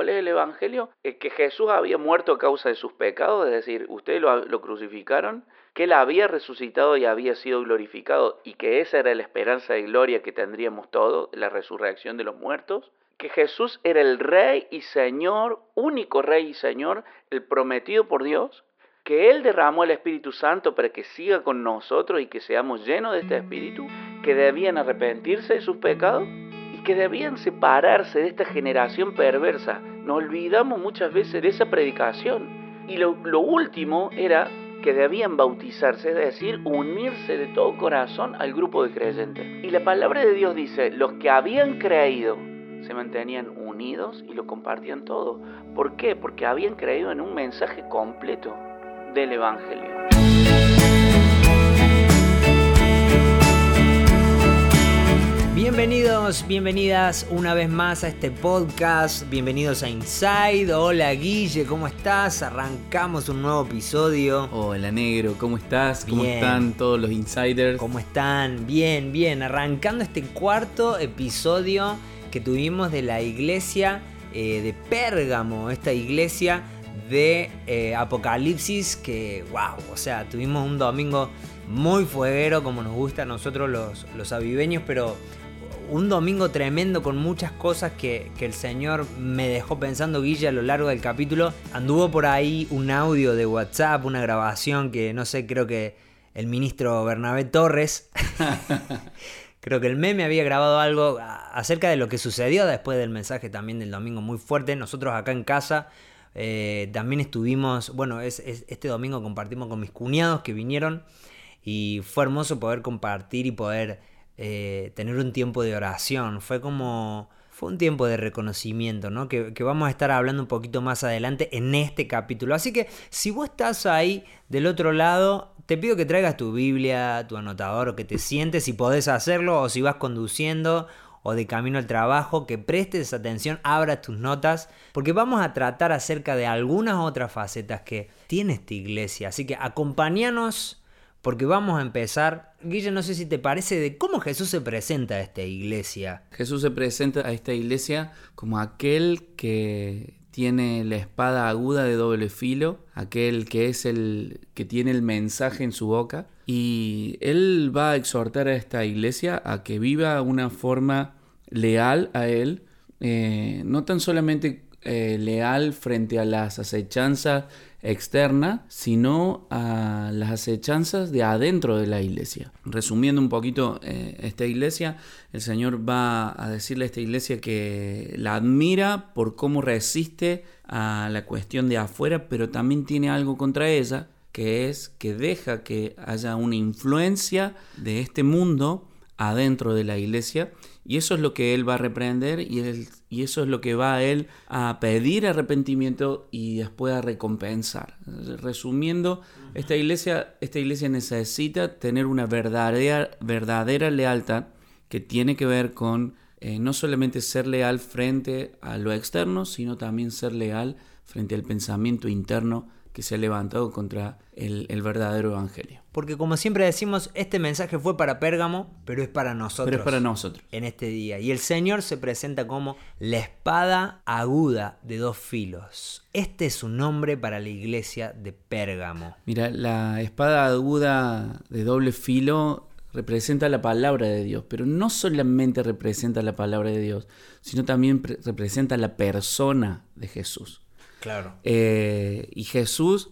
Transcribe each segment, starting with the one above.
¿Cuál es el Evangelio? Es que Jesús había muerto a causa de sus pecados, es decir, ustedes lo, lo crucificaron, que Él había resucitado y había sido glorificado y que esa era la esperanza de gloria que tendríamos todos, la resurrección de los muertos, que Jesús era el Rey y Señor, único Rey y Señor, el prometido por Dios, que Él derramó el Espíritu Santo para que siga con nosotros y que seamos llenos de este Espíritu, que debían arrepentirse de sus pecados que debían separarse de esta generación perversa. Nos olvidamos muchas veces de esa predicación. Y lo, lo último era que debían bautizarse, es decir, unirse de todo corazón al grupo de creyentes. Y la palabra de Dios dice, los que habían creído se mantenían unidos y lo compartían todo. ¿Por qué? Porque habían creído en un mensaje completo del Evangelio. Bienvenidos, bienvenidas una vez más a este podcast. Bienvenidos a Inside. Hola Guille, ¿cómo estás? Arrancamos un nuevo episodio. Hola negro, ¿cómo estás? ¿Cómo Bien. están todos los insiders? ¿Cómo están? Bien, bien. Arrancando este cuarto episodio que tuvimos de la iglesia eh, de Pérgamo, esta iglesia de eh, Apocalipsis que, wow, o sea, tuvimos un domingo muy fueguero como nos gusta a nosotros los, los aviveños, pero un domingo tremendo con muchas cosas que, que el Señor me dejó pensando, Guille, a lo largo del capítulo. Anduvo por ahí un audio de WhatsApp, una grabación que no sé, creo que el ministro Bernabé Torres, creo que el meme había grabado algo acerca de lo que sucedió después del mensaje también del domingo muy fuerte. Nosotros acá en casa eh, también estuvimos, bueno, es, es- este domingo compartimos con mis cuñados que vinieron y fue hermoso poder compartir y poder eh, tener un tiempo de oración. Fue como... Fue un tiempo de reconocimiento, ¿no? Que, que vamos a estar hablando un poquito más adelante en este capítulo. Así que si vos estás ahí del otro lado, te pido que traigas tu Biblia, tu anotador o que te sientes si podés hacerlo o si vas conduciendo o de camino al trabajo, que prestes atención, abras tus notas, porque vamos a tratar acerca de algunas otras facetas que tiene esta iglesia. Así que acompáñanos porque vamos a empezar. Guille, no sé si te parece de cómo Jesús se presenta a esta iglesia. Jesús se presenta a esta iglesia como aquel que tiene la espada aguda de doble filo, aquel que es el que tiene el mensaje en su boca y él va a exhortar a esta iglesia a que viva una forma leal a él, eh, no tan solamente eh, leal frente a las acechanzas externas, sino a las acechanzas de adentro de la iglesia. Resumiendo un poquito eh, esta iglesia, el Señor va a decirle a esta iglesia que la admira por cómo resiste a la cuestión de afuera, pero también tiene algo contra ella, que es que deja que haya una influencia de este mundo adentro de la iglesia y eso es lo que él va a reprender y, él- y eso es lo que va a él a pedir arrepentimiento y después a recompensar. Resumiendo, esta iglesia, esta iglesia necesita tener una verdadera, verdadera lealtad que tiene que ver con eh, no solamente ser leal frente a lo externo, sino también ser leal frente al pensamiento interno que se ha levantado contra el, el verdadero evangelio. Porque como siempre decimos, este mensaje fue para Pérgamo, pero es para nosotros. Pero es para nosotros. En este día. Y el Señor se presenta como la espada aguda de dos filos. Este es su nombre para la iglesia de Pérgamo. Mira, la espada aguda de doble filo representa la palabra de Dios, pero no solamente representa la palabra de Dios, sino también pre- representa la persona de Jesús. Claro. Eh, y Jesús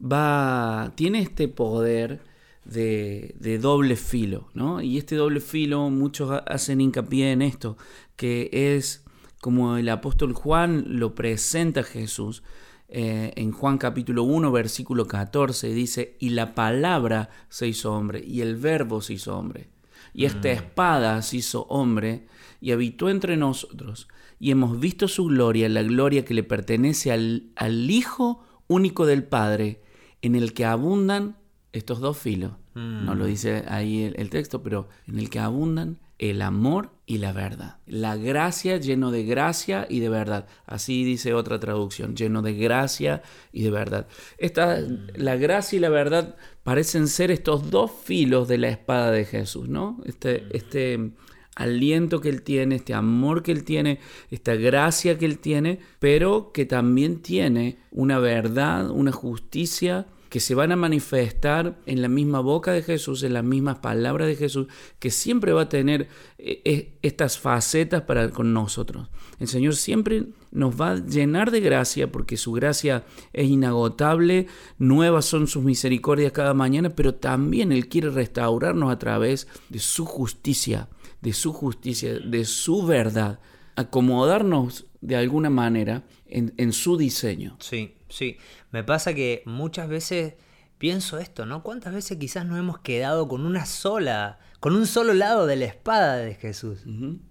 va, tiene este poder de, de doble filo, ¿no? Y este doble filo, muchos ha- hacen hincapié en esto, que es como el apóstol Juan lo presenta a Jesús. eh, en Juan capítulo 1, versículo 14, dice, y la palabra se hizo hombre, y el verbo se hizo hombre. Y esta espada se hizo hombre y habitó entre nosotros. Y hemos visto su gloria, la gloria que le pertenece al, al Hijo único del Padre, en el que abundan estos dos filos. No lo dice ahí el, el texto, pero en el que abundan el amor y la verdad. La gracia lleno de gracia y de verdad. Así dice otra traducción, lleno de gracia y de verdad. Esta, la gracia y la verdad parecen ser estos dos filos de la espada de Jesús, ¿no? Este, este aliento que Él tiene, este amor que Él tiene, esta gracia que Él tiene, pero que también tiene una verdad, una justicia que se van a manifestar en la misma boca de Jesús, en las mismas palabras de Jesús, que siempre va a tener eh, eh, estas facetas para con nosotros. El Señor siempre nos va a llenar de gracia porque su gracia es inagotable, nuevas son sus misericordias cada mañana, pero también Él quiere restaurarnos a través de su justicia, de su justicia, de su verdad, acomodarnos de alguna manera en, en su diseño. Sí, sí. Me pasa que muchas veces pienso esto, ¿no? ¿Cuántas veces quizás nos hemos quedado con una sola, con un solo lado de la espada de Jesús?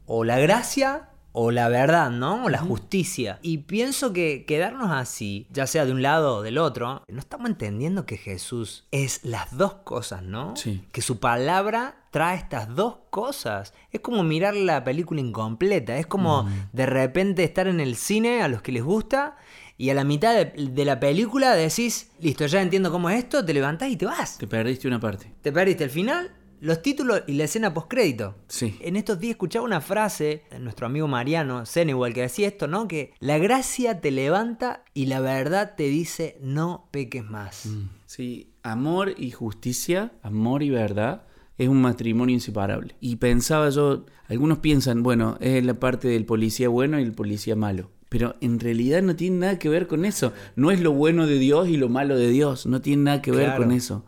O la gracia o la verdad, ¿no? O la justicia. Y pienso que quedarnos así, ya sea de un lado o del otro, no estamos entendiendo que Jesús es las dos cosas, ¿no? Sí. Que su palabra trae estas dos cosas. Es como mirar la película incompleta, es como de repente estar en el cine a los que les gusta y a la mitad de, de la película decís, listo, ya entiendo cómo es esto, te levantás y te vas. Te perdiste una parte. Te perdiste el final, los títulos y la escena postcrédito. Sí. En estos días escuchaba una frase de nuestro amigo Mariano Senewell que decía esto, ¿no? Que la gracia te levanta y la verdad te dice no peques más. Sí, amor y justicia, amor y verdad, es un matrimonio inseparable. Y pensaba yo, algunos piensan, bueno, es la parte del policía bueno y el policía malo. Pero en realidad no tiene nada que ver con eso. No es lo bueno de Dios y lo malo de Dios. No tiene nada que ver Claro. con eso.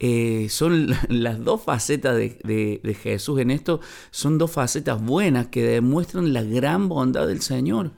Eh, son las dos facetas de, de- de Jesús en esto, son dos facetas buenas que demuestran la gran bondad del Señor.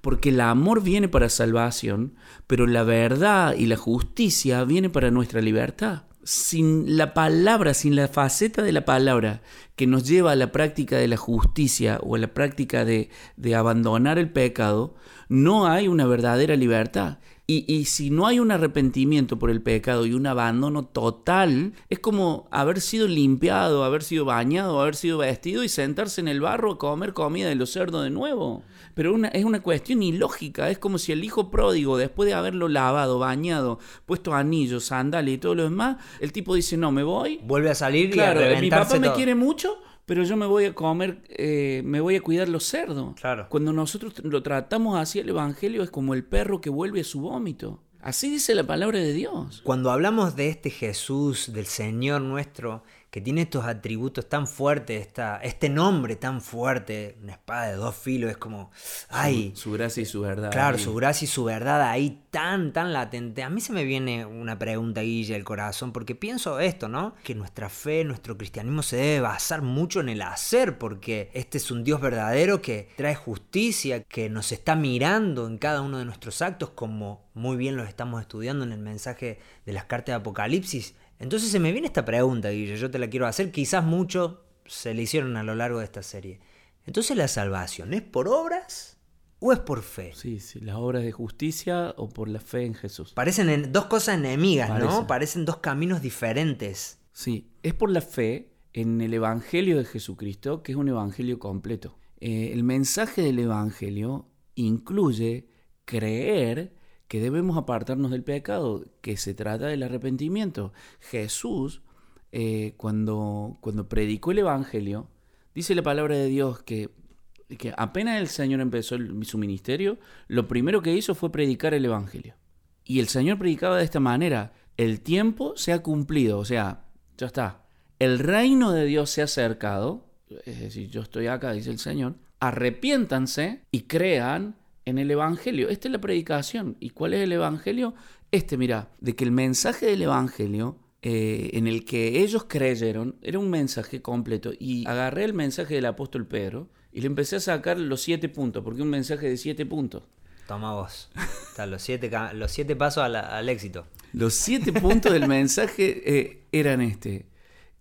Porque el amor viene para salvación, pero la verdad y la justicia viene para nuestra libertad. Sin la palabra, sin la faceta de la palabra que nos lleva a la práctica de la justicia o a la práctica de, abandonar el pecado, no hay una verdadera libertad. Y, y si no hay un arrepentimiento por el pecado y un abandono total, es como haber sido limpiado, haber sido bañado, haber sido vestido y sentarse en el barro a comer comida de los cerdos de nuevo. Pero una, es una cuestión ilógica, es como si el hijo pródigo, después de haberlo lavado, bañado, puesto anillos, sandalias y todo lo demás, el tipo dice, no, me voy. Vuelve a salir Claro, y a mi papá me quiere mucho, pero yo me voy a comer, eh, me voy a cuidar los cerdos. Claro. Cuando nosotros lo tratamos así, el Evangelio es como el perro que vuelve a su vómito. Así dice la palabra de Dios. Cuando hablamos de este Jesús, del Señor nuestro, que tiene estos atributos tan fuertes, esta, este nombre tan fuerte, una espada de dos filos, es como, ay, Su gracia y su verdad. claro, Y- su gracia y su verdad ahí tan, tan latente. A mí se me viene una pregunta, Guille, al corazón, porque pienso esto, ¿no? Que nuestra fe, nuestro cristianismo se debe basar mucho en el hacer, porque este es un Dios verdadero que trae justicia, que nos está mirando en cada uno de nuestros actos, como muy bien los estamos estudiando en el mensaje de las cartas de Apocalipsis. Entonces se me viene esta pregunta, Guille, yo te la quiero hacer, quizás mucho se le hicieron a lo largo de esta serie. Entonces la salvación, ¿es por obras o es por fe? Sí, sí, las obras de justicia o por la fe en Jesús. Parecen en- dos cosas enemigas, Parece. ¿no? Parecen dos caminos diferentes. Sí, es por la fe en el Evangelio de Jesucristo, que es un Evangelio completo. Eh, el mensaje del Evangelio incluye creer que debemos apartarnos del pecado, que se trata del arrepentimiento. Jesús, eh, cuando, cuando predicó el Evangelio, dice la palabra de Dios que, que apenas el Señor empezó su ministerio, lo primero que hizo fue predicar el Evangelio. Y el Señor predicaba de esta manera, el tiempo se ha cumplido, o sea, ya está. El reino de Dios se ha acercado, es decir, yo estoy acá, dice el Señor, arrepiéntanse y crean en el Evangelio. Esta es la predicación. ¿Y cuál es el Evangelio? Este, mira, de que el mensaje del Evangelio eh, en el que ellos creyeron era un mensaje completo. Y agarré el mensaje del apóstol Pedro y le empecé a sacar los siete puntos, porque un mensaje de siete puntos. Toma vos. Los siete, los siete pasos al, al éxito. Los siete puntos del mensaje eh, eran este.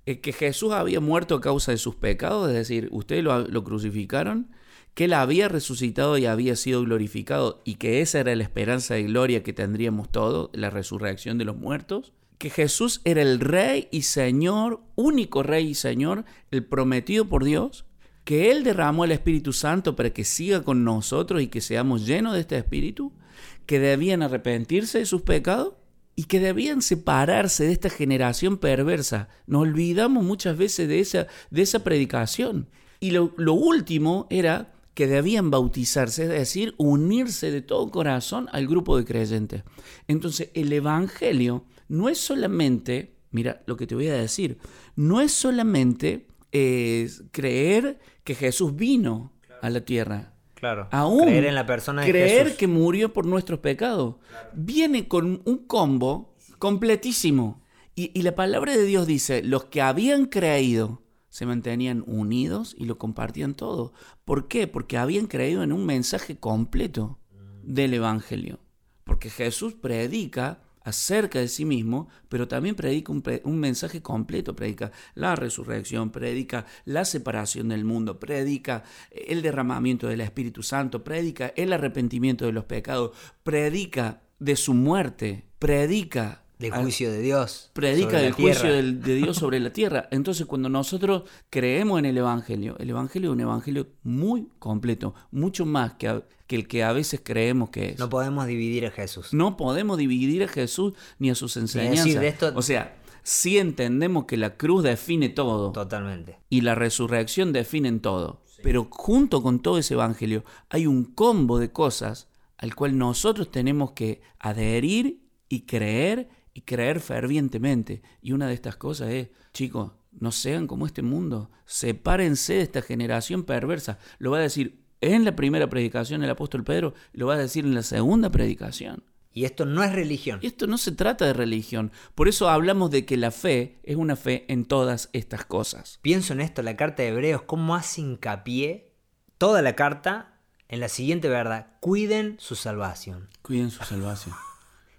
eh, que Jesús había muerto a causa de sus pecados, es decir, ustedes lo, lo crucificaron, que él había resucitado y había sido glorificado y que esa era la esperanza de gloria que tendríamos todos, la resurrección de los muertos, que Jesús era el rey y señor, único rey y señor, el prometido por Dios, que Él derramó el Espíritu Santo para que siga con nosotros y que seamos llenos de este Espíritu, que debían arrepentirse de sus pecados y que debían separarse de esta generación perversa. Nos olvidamos muchas veces de esa, de esa predicación. Y lo, lo último era que debían bautizarse, es decir, unirse de todo corazón al grupo de creyentes. Entonces, el Evangelio no es solamente, mira lo que te voy a decir, no es solamente eh, creer que Jesús vino a la tierra. Claro. Aún creer en la persona de creer Jesús. que murió por nuestros pecados. Viene con un combo completísimo. Y, y la palabra de Dios dice, los que habían creído se mantenían unidos y lo compartían todo. ¿Por qué? Porque habían creído en un mensaje completo del Evangelio. Porque Jesús predica acerca de sí mismo, pero también predica un, un mensaje completo, predica la resurrección, predica la separación del mundo, predica el derramamiento del Espíritu Santo, predica el arrepentimiento de los pecados, predica de su muerte, predica Del juicio de Dios. predica del juicio del- de Dios sobre la tierra. Entonces, cuando nosotros creemos en el Evangelio, el Evangelio es un Evangelio muy completo, mucho más que, a- que el que a veces creemos que es. No podemos dividir a Jesús. No podemos dividir a Jesús ni a sus enseñanzas. decir, de esto- O sea, sí entendemos que la cruz define todo Totalmente. y la resurrección definen todo. Pero junto con todo ese evangelio hay un combo de cosas al cual nosotros tenemos que adherir y creer y creer fervientemente. Y una de estas cosas es, chicos, no sean como este mundo, sepárense de esta generación perversa. Lo va a decir en la primera predicación el apóstol Pedro, lo va a decir en la segunda predicación. Y esto no es religión. Y esto no se trata de religión. Por eso hablamos de que la fe es una fe en todas estas cosas. Pienso en esto, la carta de Hebreos, cómo hace hincapié toda la carta en la siguiente verdad. Cuiden su salvación. Cuiden su salvación.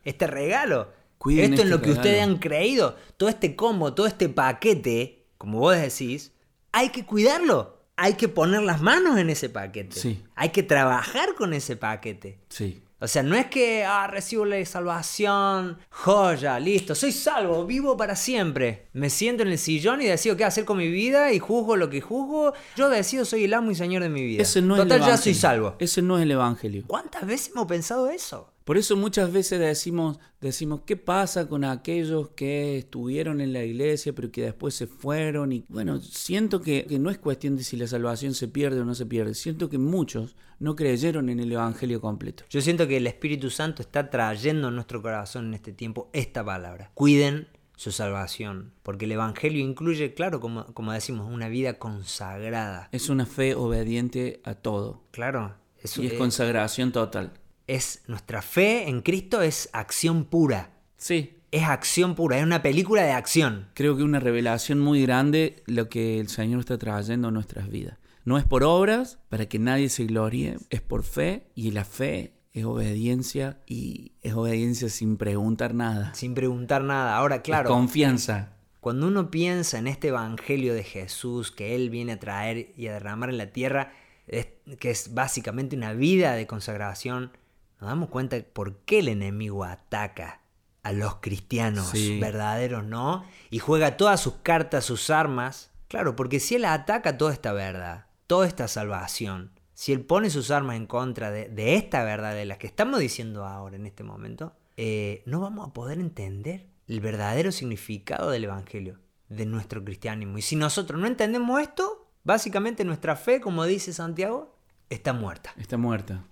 Este regalo. Cuiden esto en este lo que ustedes han creído. Todo este combo, todo este paquete, como vos decís, hay que cuidarlo. Hay que poner las manos en ese paquete. Sí. Hay que trabajar con ese paquete. Sí. O sea, no es que ah, recibo la salvación, joya, listo, soy salvo, vivo para siempre. Me siento en el sillón y decido qué hacer con mi vida y juzgo lo que juzgo. Yo decido, soy el amo y señor de mi vida. Ese no es el Total, ya soy salvo. Ese no es el evangelio. ¿Cuántas veces hemos pensado eso? Por eso muchas veces decimos, decimos, ¿qué pasa con aquellos que estuvieron en la iglesia pero que después se fueron? Y bueno, siento que, que no es cuestión de si la salvación se pierde o no se pierde. Siento que muchos no creyeron en el evangelio completo. Yo siento que el Espíritu Santo está trayendo a nuestro corazón en este tiempo esta palabra. Cuiden su salvación, porque el Evangelio incluye, claro, como, como decimos, una vida consagrada. Es una fe obediente a todo. Claro, Y es consagración total. Es nuestra fe en Cristo es acción pura. Sí, Es acción pura, es una película de acción. creo que una revelación muy grande lo que el Señor está trayendo a nuestras vidas. No es por obras, para que nadie se gloríe, es por fe y la fe es obediencia y es obediencia sin preguntar nada. Sin preguntar nada. Ahora, claro, confianza. cuando uno piensa en este Evangelio de Jesús que Él viene a traer y a derramar en la tierra, es- que es básicamente una vida de consagración, nos damos cuenta de por qué el enemigo ataca a los cristianos Sí. verdaderos, ¿no? Y juega todas sus cartas, sus armas. Claro, porque si Él ataca toda esta verdad, toda esta salvación, si Él pone sus armas en contra de, de esta verdad de la que estamos diciendo ahora en este momento, eh, no vamos a poder entender el verdadero significado del Evangelio, de nuestro cristianismo. Y si nosotros no entendemos esto, básicamente nuestra fe, como dice Santiago, está muerta. Está muerta.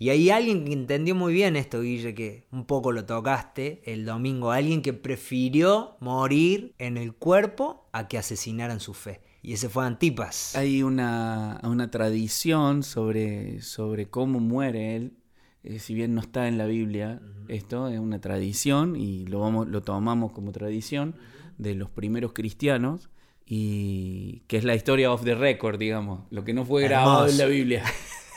Y hay alguien que entendió muy bien esto, Guille, que un poco lo tocaste el domingo, alguien que prefirió morir en el cuerpo a que asesinaran su fe. Y ese fue Antipas. Hay una, una tradición sobre, sobre cómo muere él. Eh, si bien no está en la Biblia, esto es una tradición y lo, vamos, lo tomamos como tradición de los primeros cristianos y que es la historia of the record, digamos, lo que no fue grabado en la Biblia.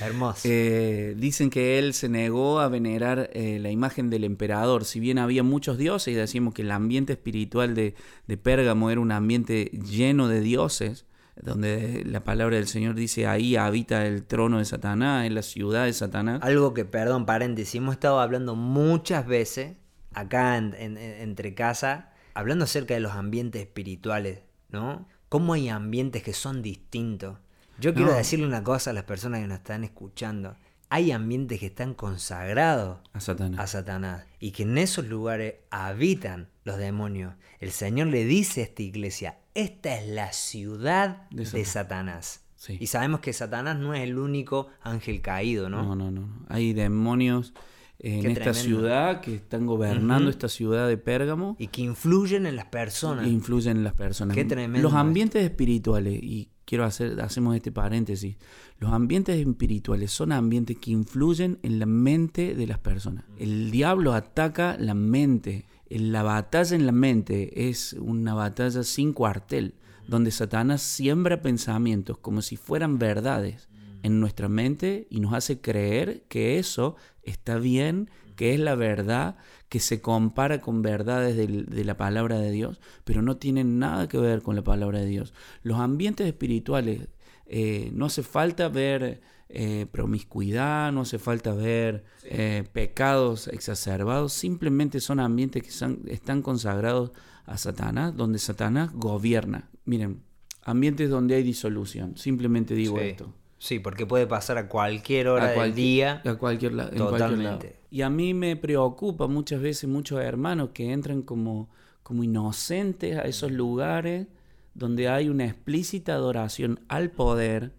Hermoso. Eh, dicen que él se negó a venerar eh, la imagen del emperador. Si bien había muchos dioses y decimos que el ambiente espiritual de, de Pérgamo era un ambiente lleno de dioses, donde la palabra del Señor dice ahí habita el trono de Satanás, en la ciudad de Satanás. Algo que, perdón, paréntesis, hemos estado hablando muchas veces acá en- en- en- entre casa, hablando acerca de los ambientes espirituales, ¿no? Cómo hay ambientes que son distintos. Yo quiero No. decirle una cosa a las personas que nos están escuchando. Hay ambientes que están consagrados A Satanás. a Satanás y que en esos lugares habitan los demonios. El Señor le dice a esta iglesia, esta es la ciudad De de, Satanás. Sí. Y sabemos que Satanás no es el único ángel caído, ¿no? No, no, no. Hay demonios en Qué esta tremendo. ciudad que están gobernando esta ciudad de Pérgamo Y que influyen en las personas. influyen en las personas. Qué tremendo Los ambientes espirituales, y quiero hacer, hacemos este paréntesis, los ambientes espirituales son ambientes que influyen en la mente de las personas. El diablo ataca la mente. La batalla en la mente es una batalla sin cuartel, donde Satanás siembra pensamientos como si fueran verdades en nuestra mente y nos hace creer que eso está bien, que es la verdad, que se compara con verdades de, la palabra de Dios, pero no tienen nada que ver con la palabra de Dios. Los ambientes espirituales, eh, no hace falta ver eh, promiscuidad, no hace falta ver eh, pecados exacerbados, simplemente son ambientes que son- están consagrados a Satanás, donde Satanás gobierna. Miren, ambientes donde hay disolución, simplemente digo Sí. esto. Sí, porque puede pasar a cualquier hora A del cualquier- día. a cualquier, la- en cualquier lado. Totalmente. Y a mí me preocupa muchas veces muchos hermanos que entran como, como inocentes a esos lugares donde hay una explícita adoración al poder,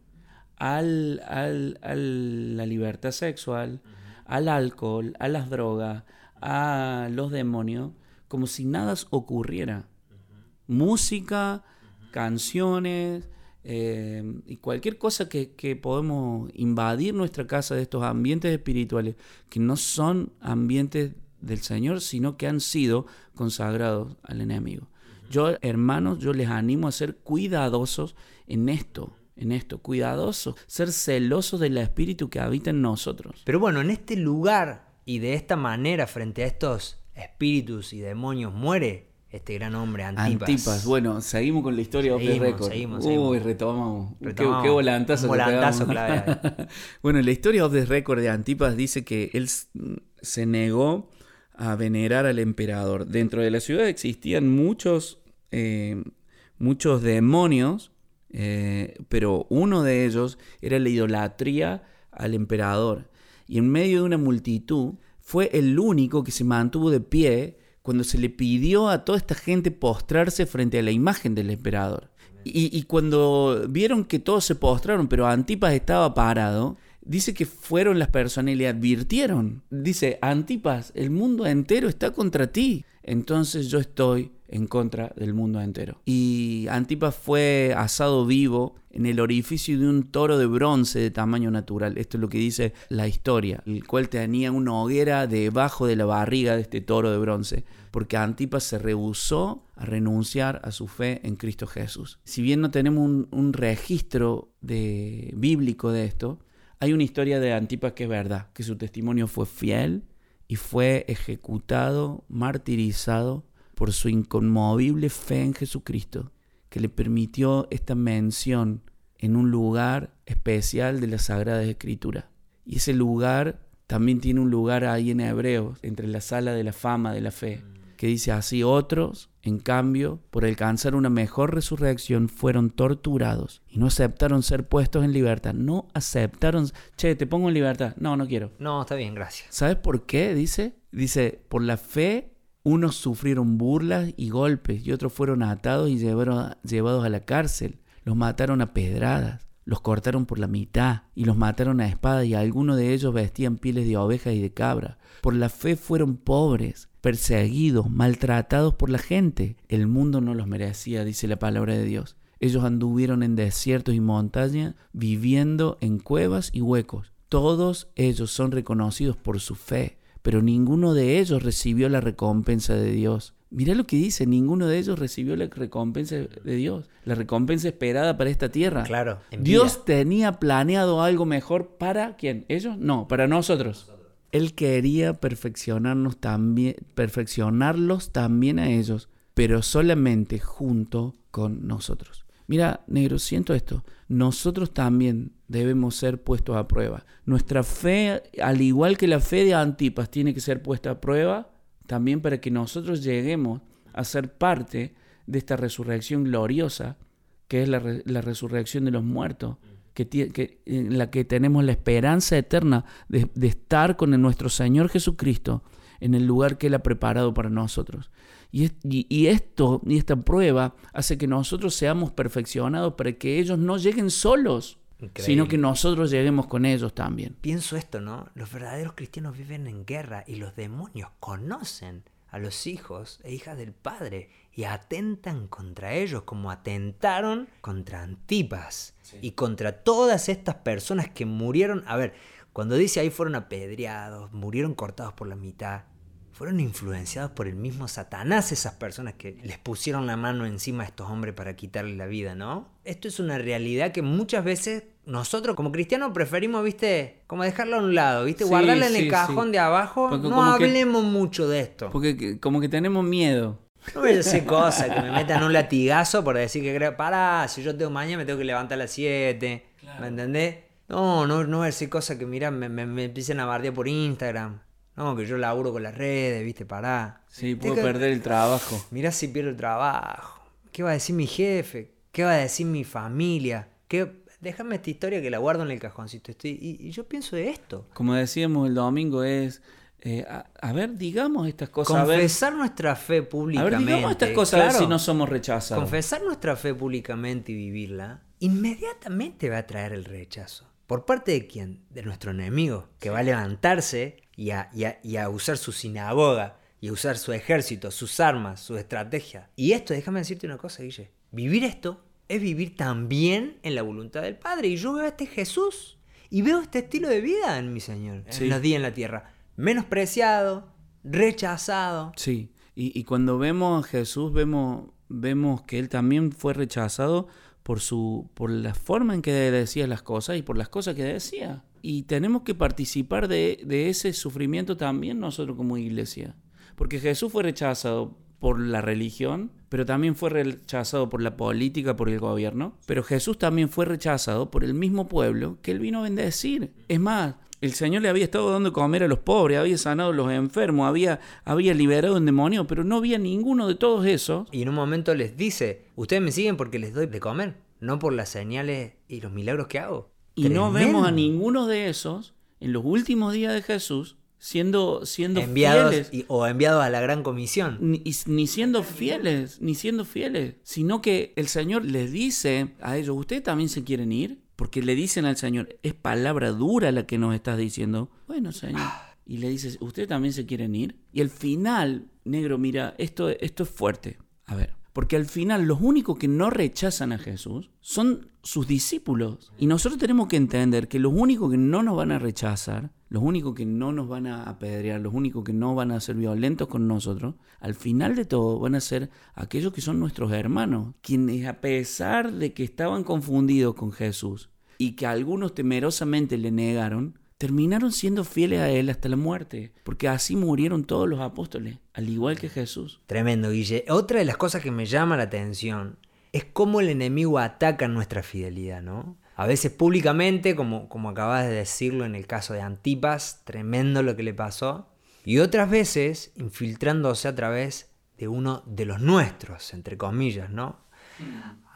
al, al- a la libertad sexual, al alcohol, a las drogas, a los demonios, como si nada ocurriera. Música, canciones eh, y cualquier cosa que, que podemos invadir nuestra casa de estos ambientes espirituales que no son ambientes del Señor, sino que han sido consagrados al enemigo. Yo, hermanos, yo les animo a ser cuidadosos en esto, en esto, cuidadosos, ser celosos del espíritu que habita en nosotros. Pero bueno, en este lugar y de esta manera, frente a estos espíritus y demonios, muere este gran hombre Antipas. Antipas. Bueno, seguimos con la historia of the Seguimos, record. seguimos, Uy, seguimos. retomamos. Qué- Retomamos. Qué, volantazo. Volantazo clave bueno, la historia of the record de Antipas dice que él se negó a venerar al emperador. Dentro de la ciudad existían muchos, eh, muchos demonios, eh, pero uno de ellos era la idolatría al emperador. Y en medio de una multitud fue el único que se mantuvo de pie cuando se le pidió a toda esta gente postrarse frente a la imagen del emperador. Y, cuando vieron que todos se postraron, pero Antipas estaba parado, dice que fueron las personas y le advirtieron. Dice, Antipas, el mundo entero está contra ti. Entonces yo estoy en contra del mundo entero. Y Antipas fue asado vivo en el orificio de un toro de bronce de tamaño natural. Esto es lo que dice la historia, el cual tenía una hoguera debajo de la barriga de este toro de bronce, porque Antipas se rehusó a renunciar a su fe en Cristo Jesús. Si bien no tenemos un, un registro de, bíblico de esto, hay una historia de Antipas que es verdad, que su testimonio fue fiel y fue ejecutado, martirizado por su inconmovible fe en Jesucristo, que le permitió esta mención en un lugar especial de la Sagrada Escritura. Y ese lugar también tiene un lugar ahí en Hebreos, entre la sala de la fama de la fe, que dice así, otros, en cambio, por alcanzar una mejor resurrección, fueron torturados y no aceptaron ser puestos en libertad. No aceptaron, che, te pongo en libertad. No, no quiero. No, está bien, gracias. ¿Sabes por qué? Dice, dice, por la fe unos sufrieron burlas y golpes y otros fueron atados y llevaron- llevados a la cárcel. Los mataron a pedradas, los cortaron por la mitad y los mataron a espada y algunos de ellos vestían pieles de ovejas y de cabra. Por la fe fueron pobres, perseguidos, maltratados por la gente. El mundo no los merecía, dice la palabra de Dios. Ellos anduvieron en desiertos y montañas, viviendo en cuevas y huecos. Todos ellos son reconocidos por su fe, pero ninguno de ellos recibió la recompensa de Dios. Mirá lo que dice, ninguno de ellos recibió la recompensa de Dios, la recompensa esperada para esta tierra. Claro, Dios tenía planeado algo mejor para quién? ¿Ellos? No, para nosotros. Él quería perfeccionarnos también, perfeccionarlos también a ellos, pero solamente junto con nosotros. Mira, negro, siento esto. Nosotros también debemos ser puestos a prueba. Nuestra fe, al igual que la fe de Antipas, tiene que ser puesta a prueba también para que nosotros lleguemos a ser parte de esta resurrección gloriosa, que es la, la resurrección de los muertos, que, que- en la que tenemos la esperanza eterna de, de estar con nuestro Señor Jesucristo en el lugar que Él ha preparado para nosotros. Y, y, esto, y esta prueba hace que nosotros seamos perfeccionados para que ellos no lleguen solos, sino que nosotros lleguemos con ellos también. Pienso esto, ¿no? Los verdaderos cristianos viven en guerra y los demonios conocen a los hijos e hijas del Padre y atentan contra ellos como atentaron contra Antipas y contra todas estas personas que murieron. A ver, cuando dice ahí fueron apedreados, murieron cortados por la mitad, fueron influenciados por el mismo Satanás esas personas que les pusieron la mano encima a estos hombres para quitarle la vida, ¿no? Esto es una realidad que muchas veces nosotros como cristianos preferimos, viste, como dejarla a un lado, viste, guardarla en el cajón de abajo. no hablemos mucho de esto. Porque como que tenemos miedo. No voy a decir cosas, que me metan un latigazo por decir que creo, pará, si yo tengo mañana me tengo que levantar a las 7, ¿me entendés? No, no, no voy a decir cosas que, mira, me, me, me empiecen a bardear por Instagram. No, que yo laburo con las redes, viste, pará. Sí, puedo perder el trabajo. Mirá si pierdo el trabajo. ¿Qué va a decir mi jefe? ¿Qué va a decir mi familia? ¿Qué... Déjame esta historia que la guardo en el cajoncito. Estoy... Y, yo pienso de esto. Como decíamos el domingo, es... Eh, a, ver, digamos estas cosas. Confesar nuestra fe públicamente. A ver, digamos estas cosas a ver si no somos rechazados. Confesar nuestra fe públicamente y vivirla, inmediatamente va a traer el rechazo. ¿Por parte de quién? De nuestro enemigo, que va a levantarse y a, usar su sinagoga, y a usar su ejército, sus armas, su estrategia. Y esto, déjame decirte una cosa, Guille. Vivir esto es vivir también en la voluntad del Padre. Y yo veo a este Jesús y veo este estilo de vida en mi Señor, en los días en la tierra. Menospreciado, rechazado. Sí, y, cuando vemos a Jesús, vemos, vemos que Él también fue rechazado por, su, por la forma en que decía las cosas y por las cosas que decía. Y tenemos que participar de, ese sufrimiento también nosotros como iglesia. Porque Jesús fue rechazado por la religión, pero también fue rechazado por la política, por el gobierno. Pero Jesús también fue rechazado por el mismo pueblo que él vino a bendecir. Es más, el Señor le había estado dando comer a los pobres, había sanado a los enfermos, había, había liberado un demonio, pero no había ninguno de todos esos. Y en un momento les dice, ustedes me siguen porque les doy de comer, no por las señales y los milagros que hago. Y no vemos a ninguno de esos en los últimos días de Jesús siendo, siendo enviados fieles. o enviados a la gran comisión. Ni, ni, siendo fieles, ni siendo fieles, sino que el Señor les dice a ellos, ¿ustedes también se quieren ir? Porque le dicen al Señor, es palabra dura la que nos estás diciendo. Bueno, Señor. Y le dices, ¿ustedes también se quieren ir? Y al final, negro, mira, esto, esto es fuerte. A ver, porque al final los únicos que no rechazan a Jesús son sus discípulos. Y nosotros tenemos que entender que los únicos que no nos van a rechazar, los únicos que no nos van a apedrear, los únicos que no van a ser violentos con nosotros, al final de todo van a ser aquellos que son nuestros hermanos, quienes a pesar de que estaban confundidos con Jesús y que algunos temerosamente le negaron, terminaron siendo fieles a Él hasta la muerte, porque así murieron todos los apóstoles, al igual que Jesús. Tremendo, Guille. Otra de las cosas que me llama la atención es cómo el enemigo ataca nuestra fidelidad, ¿no? A veces públicamente, como, como acabas de decirlo en el caso de Antipas, tremendo lo que le pasó, y otras veces infiltrándose a través de uno de los nuestros, entre comillas, ¿no?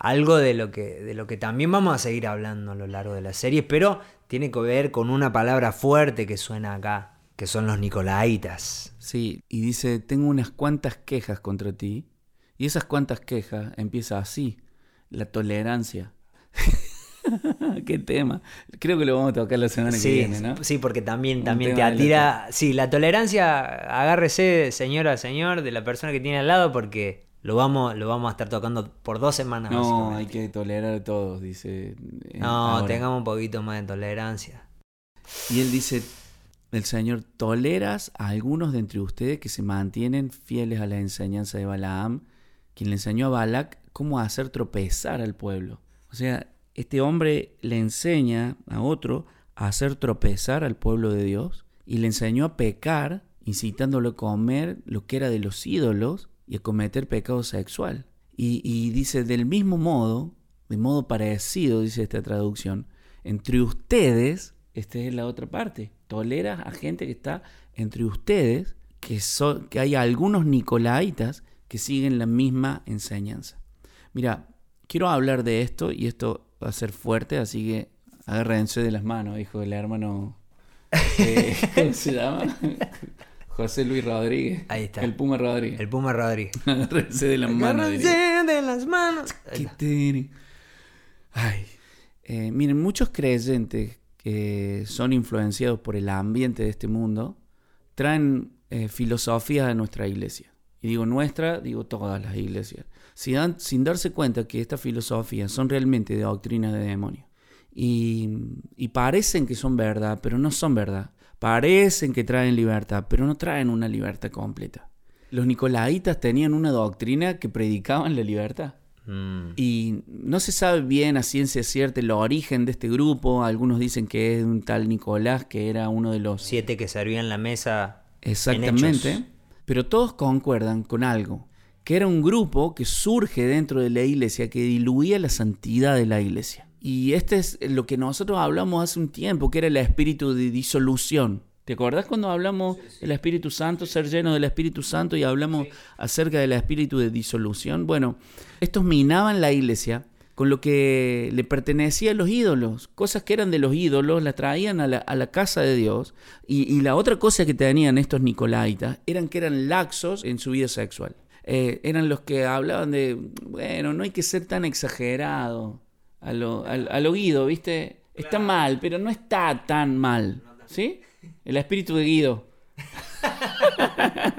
Algo de lo que, de lo que también vamos a seguir hablando a lo largo de la serie, pero tiene que ver con una palabra fuerte que suena acá, que son los nicolaitas. Sí, y dice, tengo unas cuantas quejas contra ti. Y esas cuantas quejas empieza así, la tolerancia. Qué tema. Creo que lo vamos a tocar la semana que viene, ¿no? Sí, porque también, también te atira. Sí, la tolerancia, agárrese, señora, señor, de la persona que tiene al lado, porque lo vamos, lo vamos a estar tocando por dos semanas. No, hay que tolerar a todos, dice. Eh, no, tengamos un poquito más de tolerancia. Y él dice, el Señor, toleras a algunos de entre ustedes que se mantienen fieles a la enseñanza de Balaam, quien le enseñó a Balac cómo hacer tropezar al pueblo. O sea, este hombre le enseña a otro a hacer tropezar al pueblo de Dios y le enseñó a pecar, incitándolo a comer lo que era de los ídolos y a cometer pecado sexual. Y, dice, del mismo modo, de modo parecido, dice esta traducción, entre ustedes, esta es la otra parte, tolera a gente que está entre ustedes, que, son, que hay algunos nicolaitas que siguen la misma enseñanza. Mira, quiero hablar de esto y esto va a ser fuerte, así que agárrense de las manos, hijo del hermano. Eh, ¿Cómo se llama? José Luis Rodríguez. Ahí está. El Puma Rodríguez. El Puma Rodríguez. Agárrense de las manos. Agárrense de las manos. Que tiene- Ay. Eh, miren, muchos creyentes que son influenciados por el ambiente de este mundo traen eh, filosofías a nuestra iglesia. Y digo nuestra, digo todas las iglesias. Sin, dan- sin darse cuenta que estas filosofías son realmente de doctrina de demonio. Y, y parecen que son verdad, pero no son verdad. Parecen que traen libertad, pero no traen una libertad completa. Los nicolaitas tenían una doctrina que predicaban la libertad. Mm. Y no se sabe bien a ciencia cierta el origen de este grupo. Algunos dicen que es de un tal Nicolás, que era uno de los... Siete que servían la mesa. en Exactamente. Pero todos concuerdan con algo. Que era un grupo que surge dentro de la iglesia que diluía la santidad de la iglesia. Y este es lo que nosotros hablamos hace un tiempo, que era el espíritu de disolución. ¿Te acordás cuando hablamos del Espíritu Santo, ser lleno del Espíritu Santo y hablamos acerca del espíritu de disolución? Bueno, estos minaban la iglesia con lo que le pertenecía a los ídolos. Cosas que eran de los ídolos las traían a la, a la casa de Dios. Y, y la otra cosa que tenían estos nicolaitas eran que eran laxos en su vida sexual. Eh, eran los que hablaban de, bueno, no hay que ser tan exagerado a lo, a, a lo Guido, ¿viste? Está mal, pero no está tan mal. ¿Sí? El espíritu de Guido.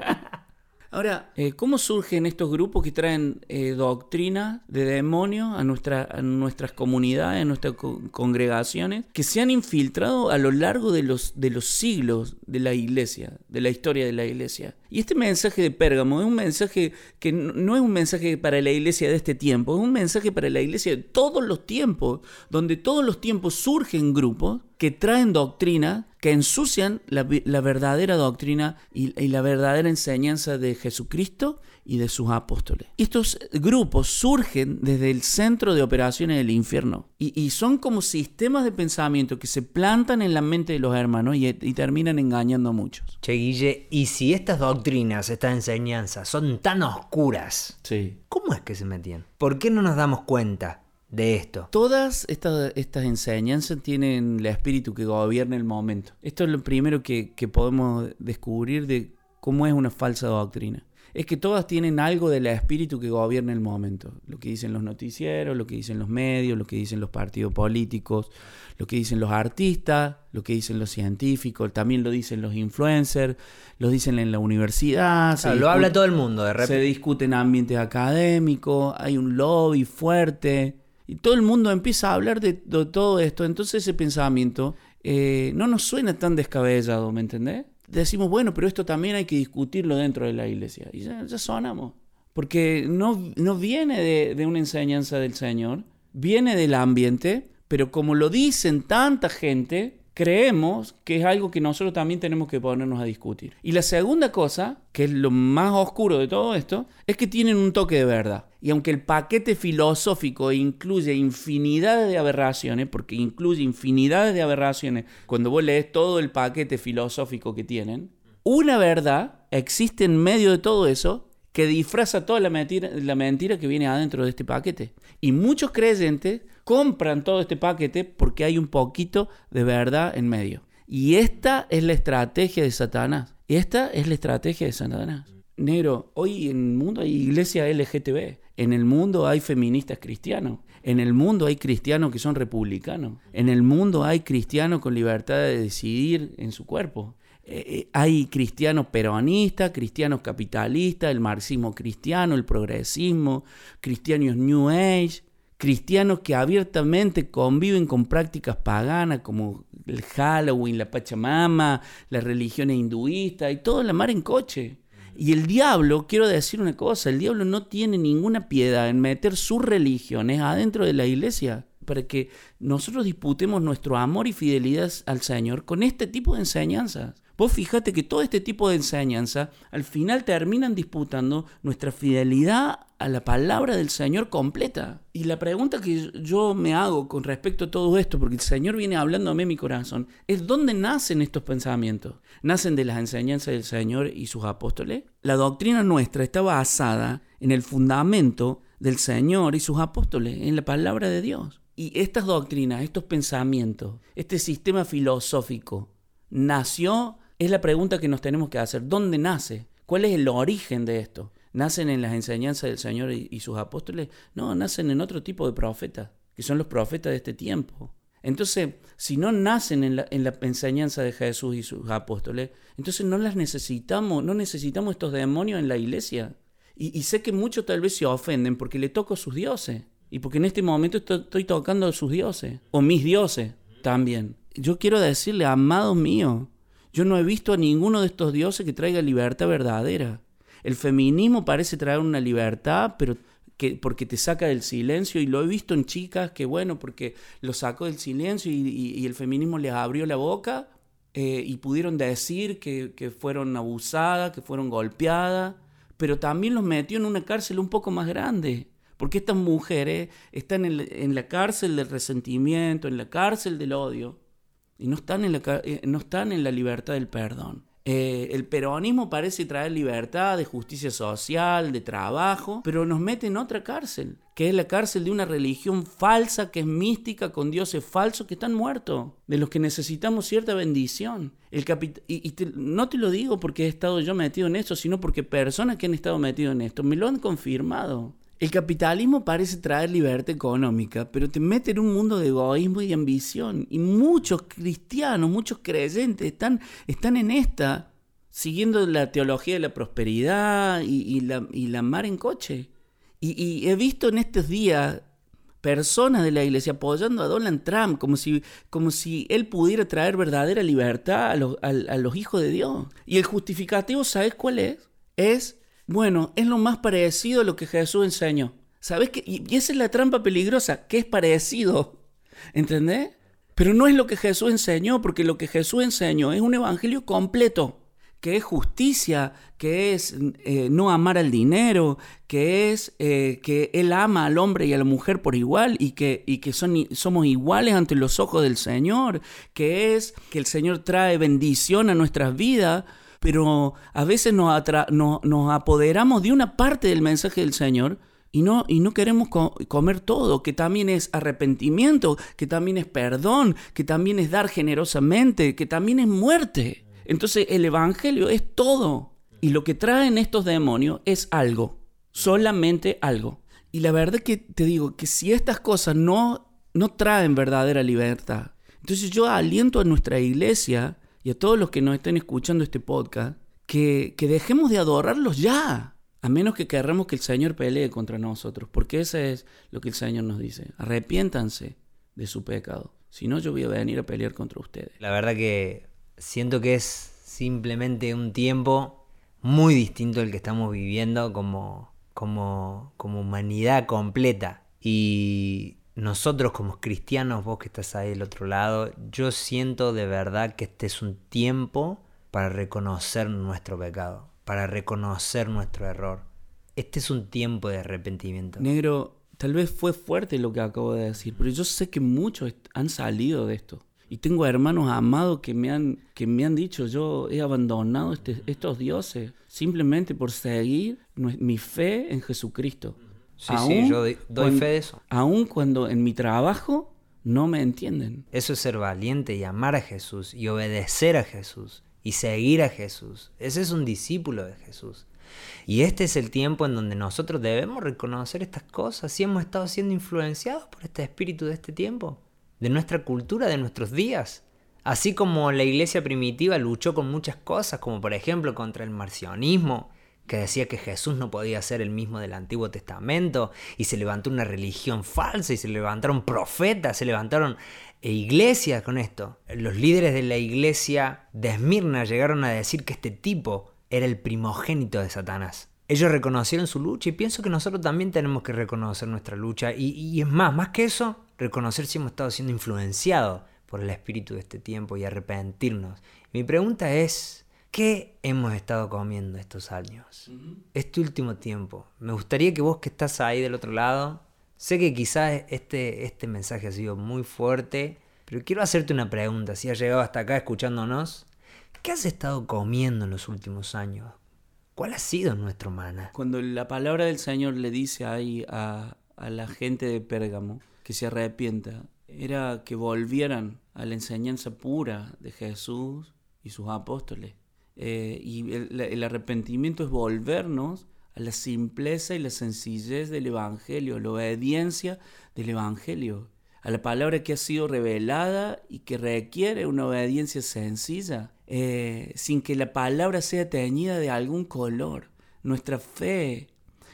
Ahora, eh, ¿cómo surgen estos grupos que traen eh, doctrina de demonio a, nuestra, nuestras comunidades, a nuestras co- congregaciones, que se han infiltrado a lo largo de los, de los siglos de la iglesia, de la historia de la iglesia? Y este mensaje de Pérgamo es un mensaje que no es un mensaje para la iglesia de este tiempo, es un mensaje para la iglesia de todos los tiempos, donde todos los tiempos surgen grupos que traen doctrina, que ensucian la, la verdadera doctrina y, y la verdadera enseñanza de Jesucristo y de sus apóstoles. Estos grupos surgen desde el centro de operaciones del infierno y, y son como sistemas de pensamiento que se plantan en la mente de los hermanos y, y terminan engañando a muchos. Che, Guille, y si estas doctrinas, estas enseñanzas son tan oscuras, Sí. ¿cómo es que se metían? ¿Por qué no nos damos cuenta de esto? Todas estas, estas enseñanzas tienen el espíritu que gobierna el momento. Esto es lo primero que, que podemos descubrir de cómo es una falsa doctrina. Es que todas tienen algo del espíritu que gobierna el momento. Lo que dicen los noticieros, lo que dicen los medios, lo que dicen los partidos políticos, lo que dicen los artistas, lo que dicen los científicos, también lo dicen los influencers, lo dicen en la universidad. se Claro, lo habla todo el mundo, de se repente. discute en ambientes académicos, hay un lobby fuerte y todo el mundo empieza a hablar de, todo esto. Entonces ese pensamiento eh, no nos suena tan descabellado, ¿me entendés? Decimos, bueno, pero esto también hay que discutirlo dentro de la iglesia. Y ya, ya sonamos. Porque no, no viene de, de una enseñanza del Señor, viene del ambiente, pero como lo dicen tanta gente, creemos que es algo que nosotros también tenemos que ponernos a discutir. Y la segunda cosa, que es lo más oscuro de todo esto, es que tienen un toque de verdad. Y aunque el paquete filosófico incluye infinidad de aberraciones, porque incluye infinidades de aberraciones, cuando vos lees todo el paquete filosófico que tienen, una verdad existe en medio de todo eso que disfraza toda la mentira, la mentira que viene adentro de este paquete. Y muchos creyentes compran todo este paquete porque hay un poquito de verdad en medio. Y esta es la estrategia de Satanás. Esta es la estrategia de Satanás. Negro, hoy en el mundo hay iglesia LGTB. En el mundo hay feministas cristianos. En el mundo hay cristianos que son republicanos. En el mundo hay cristianos con libertad de decidir en su cuerpo. Eh, eh, hay cristianos peronistas, cristianos capitalistas, el marxismo cristiano, el progresismo, cristianos New Age, cristianos que abiertamente conviven con prácticas paganas como el Halloween, la Pachamama, las religiones hinduistas y todo la mar en coche. Y el diablo, quiero decir una cosa, el diablo no tiene ninguna piedad en meter sus religiones adentro de la iglesia para que nosotros disputemos nuestro amor y fidelidad al Señor con este tipo de enseñanzas. Vos fíjate que todo este tipo de enseñanzas al final terminan disputando nuestra fidelidad a la palabra del Señor completa. Y la pregunta que yo me hago con respecto a todo esto, porque el Señor viene hablándome en mi corazón, es ¿dónde nacen estos pensamientos? ¿Nacen de las enseñanzas del Señor y sus apóstoles? La doctrina nuestra está basada en el fundamento del Señor y sus apóstoles, en la palabra de Dios. Y estas doctrinas, estos pensamientos, este sistema filosófico, nació es la pregunta que nos tenemos que hacer. ¿Dónde nace? ¿Cuál es el origen de esto? ¿Nacen en las enseñanzas del Señor y, sus apóstoles? No, nacen en otro tipo de profetas, que son los profetas de este tiempo. Entonces, si no nacen en la, en la, enseñanza de Jesús y sus apóstoles, entonces no las necesitamos, no necesitamos estos demonios en la iglesia. Y, sé que muchos tal vez se ofenden porque le toco sus dioses. Y porque en este momento estoy, tocando a sus dioses. O mis dioses también. Yo quiero decirle, amados míos, yo no he visto a ninguno de estos dioses que traiga libertad verdadera. El feminismo parece traer una libertad, pero que, porque te saca del silencio, y lo he visto en chicas que, bueno, porque lo sacó del silencio y, el feminismo les abrió la boca eh, y pudieron decir que, que fueron abusadas, que fueron golpeadas, pero también los metió en una cárcel un poco más grande. Porque estas mujeres están en, la cárcel del resentimiento, en la cárcel del odio, y no están en la, eh, no están en la libertad del perdón. Eh, el peronismo parece traer libertad, de justicia social, de trabajo, pero nos mete en otra cárcel, que es la cárcel de una religión falsa, que es mística, con dioses falsos que están muertos, de los que necesitamos cierta bendición. El y, no te lo digo porque he estado yo metido en esto, sino porque personas que han estado metidas en esto me lo han confirmado. El capitalismo parece traer libertad económica, pero te mete en un mundo de egoísmo y ambición. Y muchos cristianos, muchos creyentes están, están en esta, siguiendo la teología de la prosperidad y, la, y la, mar en coche. Y, he visto en estos días personas de la iglesia apoyando a Donald Trump como si, como si él pudiera traer verdadera libertad a los, a los hijos de Dios. Y el justificativo, ¿sabes cuál es? Es bueno, es lo más parecido a lo que Jesús enseñó. ¿Sabes qué? Y esa es la trampa peligrosa, que es parecido. ¿Entendés? Pero no es lo que Jesús enseñó, porque lo que Jesús enseñó es un evangelio completo, que es justicia, que es eh, no amar al dinero, que es eh, que Él ama al hombre y a la mujer por igual y que, y que son, somos iguales ante los ojos del Señor, que es que el Señor trae bendición a nuestras vidas pero a veces nos, nos apoderamos de una parte del mensaje del Señor y no, y no queremos comer todo, que también es arrepentimiento, que también es perdón, que también es dar generosamente, que también es muerte. Entonces el Evangelio es todo. Y lo que traen estos demonios es algo, solamente algo. Y la verdad que te digo que si estas cosas no, no traen verdadera libertad, entonces yo aliento a nuestra iglesia y a todos los que nos estén escuchando este podcast que, que dejemos de adorarlos ya. A menos que querramos que el Señor pelee contra nosotros, porque eso es lo que el Señor nos dice. Arrepiéntanse de su pecado. Si no, yo voy a venir a pelear contra ustedes. La verdad que siento que es simplemente un tiempo muy distinto al que estamos viviendo como, como, como humanidad completa. Y nosotros como cristianos, vos que estás ahí del otro lado, yo siento de verdad que este es un tiempo para reconocer nuestro pecado, para reconocer nuestro error. Este es un tiempo de arrepentimiento. Negro, tal vez fue fuerte lo que acabo de decir, pero yo sé que muchos han salido de esto. Y tengo hermanos amados que me han, que me han dicho, yo he abandonado este, estos dioses simplemente por seguir mi fe en Jesucristo. Sí, sí, yo doy, fe de eso. Aún cuando en mi trabajo no me entienden. Eso es ser valiente y amar a Jesús y obedecer a Jesús y seguir a Jesús. Ese es un discípulo de Jesús. Y este es el tiempo en donde nosotros debemos reconocer estas cosas si hemos estado siendo influenciados por este espíritu de este tiempo, de nuestra cultura, de nuestros días. Así como la iglesia primitiva luchó con muchas cosas, como por ejemplo contra el marcionismo, que decía que Jesús no podía ser el mismo del Antiguo Testamento, y se levantó una religión falsa, y se levantaron profetas, se levantaron iglesias con esto. Los líderes de la iglesia de Esmirna llegaron a decir que este tipo era el primogénito de Satanás. Ellos reconocieron su lucha y pienso que nosotros también tenemos que reconocer nuestra lucha y, y es más, más que eso, reconocer si hemos estado siendo influenciados por el espíritu de este tiempo y arrepentirnos. Mi pregunta es, ¿Qué hemos estado comiendo estos años? Este último tiempo. Me gustaría que vos que estás ahí del otro lado, sé que quizás este, este mensaje ha sido muy fuerte, pero quiero hacerte una pregunta. Si has llegado hasta acá escuchándonos, ¿qué has estado comiendo en los últimos años? ¿Cuál ha sido nuestro maná? Cuando la palabra del Señor le dice ahí a, a la gente de Pérgamo que se arrepienta, era que volvieran a la enseñanza pura de Jesús y sus apóstoles. Eh, y el, arrepentimiento es volvernos a la simpleza y la sencillez del Evangelio, la obediencia del Evangelio, a la palabra que ha sido revelada y que requiere una obediencia sencilla, eh, sin que la palabra sea teñida de algún color. Nuestra fe,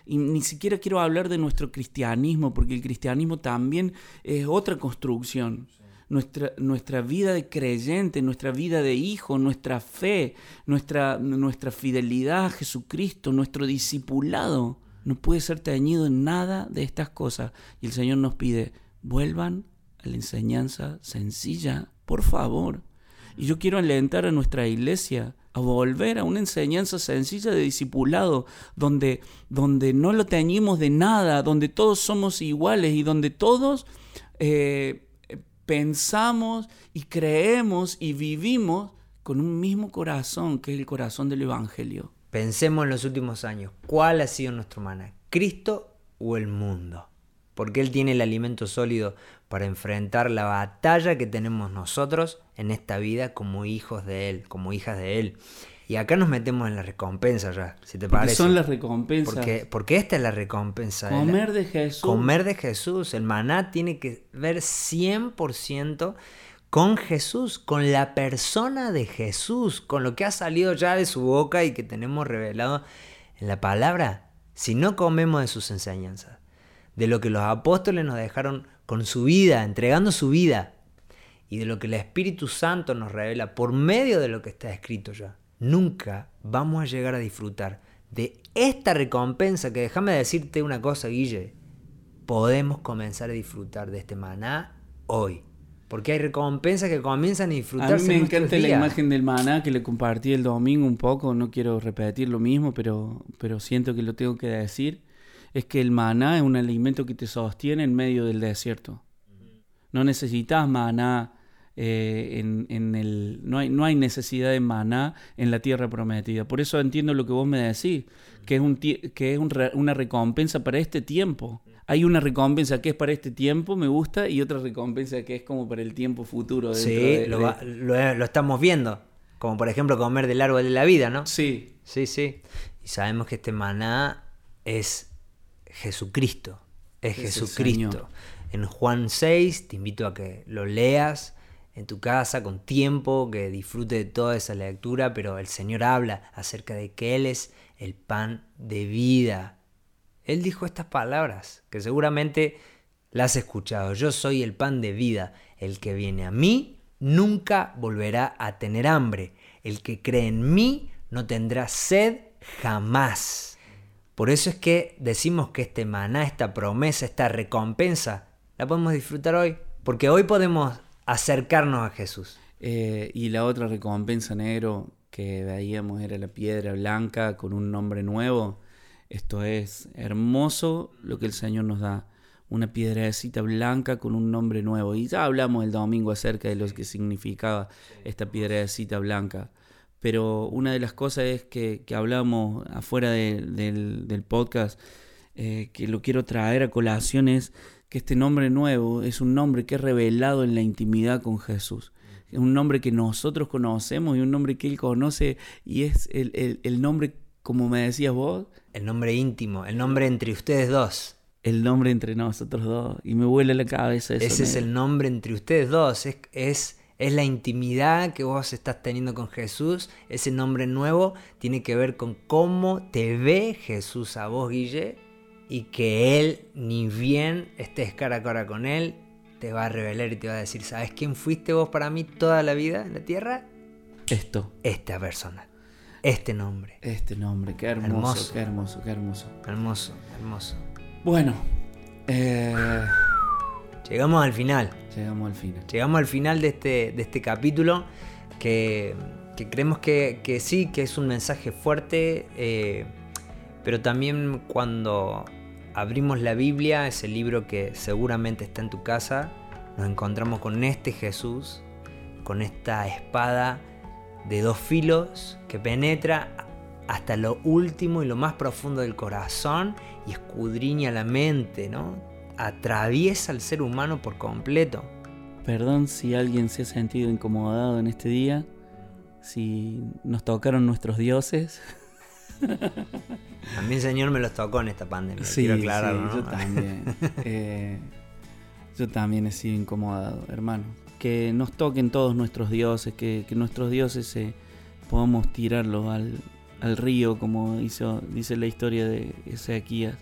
y ni siquiera quiero hablar de nuestro cristianismo, porque el cristianismo también es otra construcción nuestra, nuestra vida de creyente, nuestra vida de hijo, nuestra fe, nuestra, nuestra fidelidad a Jesucristo, nuestro discipulado, no puede ser teñido en nada de estas cosas. Y el Señor nos pide, vuelvan a la enseñanza sencilla, por favor. Y yo quiero alentar a nuestra iglesia a volver a una enseñanza sencilla de discipulado, donde, donde no lo teñimos de nada, donde todos somos iguales y donde todos eh, pensamos y creemos y vivimos con un mismo corazón, que es el corazón del Evangelio. Pensemos en los últimos años, ¿cuál ha sido nuestro maná? ¿Cristo o el mundo? Porque Él tiene el alimento sólido para enfrentar la batalla que tenemos nosotros en esta vida como hijos de Él, como hijas de Él. Y acá nos metemos en la recompensa ya, si te parece. son las recompensas. Porque, porque esta es la recompensa. Comer de Jesús. Comer de Jesús. El maná tiene que ver 100% con Jesús, con la persona de Jesús, con lo que ha salido ya de su boca y que tenemos revelado en la palabra. Si no comemos de sus enseñanzas, de lo que los apóstoles nos dejaron con su vida, entregando su vida, y de lo que el Espíritu Santo nos revela por medio de lo que está escrito ya nunca vamos a llegar a disfrutar de esta recompensa que déjame decirte una cosa, Guille, podemos comenzar a disfrutar de este maná hoy. Porque hay recompensas que comienzan a disfrutarse. A mí me encanta la imagen del maná que le compartí el domingo un poco. No quiero repetir lo mismo, pero, pero siento que lo tengo que decir. Es que el maná es un alimento que te sostiene en medio del desierto. No necesitas maná eh, en, el, no, hay, no hay necesidad de maná en la tierra prometida. Por eso entiendo lo que vos me decís, que es, un, que es una recompensa para este tiempo. Hay una recompensa que es para este tiempo, me gusta, y otra recompensa que es como para el tiempo futuro. Sí, lo, lo, estamos viendo. Como por ejemplo comer del árbol de la vida, ¿no? Sí. Sí, sí. Y sabemos que este maná es Jesucristo. Es, Jesucristo. En Juan 6, te invito a que lo leas en tu casa con tiempo, que disfrute de toda esa lectura, pero el Señor habla acerca de que Él es el pan de vida. Él dijo estas palabras, que seguramente las has escuchado. Yo soy el pan de vida. El que viene a mí nunca volverá a tener hambre. El que cree en mí no tendrá sed jamás. Por eso es que decimos que este maná, esta promesa, esta recompensa, la podemos disfrutar hoy. Porque hoy podemos acercarnos a Jesús. Eh, y la otra recompensa negro que veíamos era la piedra blanca con un nombre nuevo. Esto es hermoso lo que el Señor nos da. Una piedrecita blanca con un nombre nuevo. Y ya hablamos el domingo acerca de lo que significaba esta piedrecita blanca. Pero una de las cosas es que, que hablamos afuera del, podcast, eh, que lo quiero traer a colación, es que este nombre nuevo es un nombre que es revelado en la intimidad con Jesús. Es un nombre que nosotros conocemos y un nombre que Él conoce y es el, nombre, como me decías vos. El nombre íntimo, el nombre entre ustedes dos. El nombre entre nosotros dos. Y me vuela la cabeza eso. Ese es el nombre entre ustedes dos. Es, es, es la intimidad que vos estás teniendo con Jesús. Ese nombre nuevo tiene que ver con cómo te ve Jesús a vos, Guille, y que Él, ni bien estés cara a cara con Él, te va a revelar y te va a decir, ¿sabes quién fuiste vos para mí toda la vida en la tierra? Esto. Esta persona. Este nombre. Este nombre, qué hermoso, qué hermoso, qué hermoso. Hermoso, hermoso. Bueno, eh, llegamos al final. Llegamos al final. Llegamos al final de este, de este capítulo que, creemos que, sí, que es un mensaje fuerte, eh, pero también cuando abrimos la Biblia, ese libro que seguramente está en tu casa, nos encontramos con este Jesús, con esta espada de dos filos que penetra hasta lo último y lo más profundo del corazón y escudriña la mente, ¿no? Atraviesa al ser humano por completo. Perdón si alguien se ha sentido incomodado en este día, si nos tocaron nuestros dioses. El Señor me los tocó en esta pandemia, quiero aclararlo, yo también. Eh, yo también he sido incomodado, hermano. Que nos toquen todos nuestros dioses, que, nuestros dioses eh, podamos tirarlos al, al río, como hizo, dice la historia de Ezequías,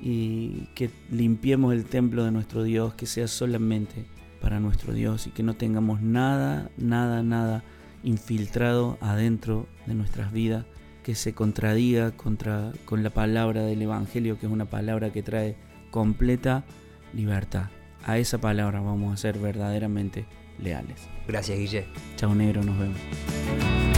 y que limpiemos el templo de nuestro Dios, que sea solamente para nuestro Dios y que no tengamos nada, nada, nada infiltrado adentro de nuestras vidas que se contradiga contra, con la palabra del Evangelio, que es una palabra que trae completa libertad a esa palabra vamos a ser verdaderamente leales. Gracias, Guille. Chao, negro, nos vemos.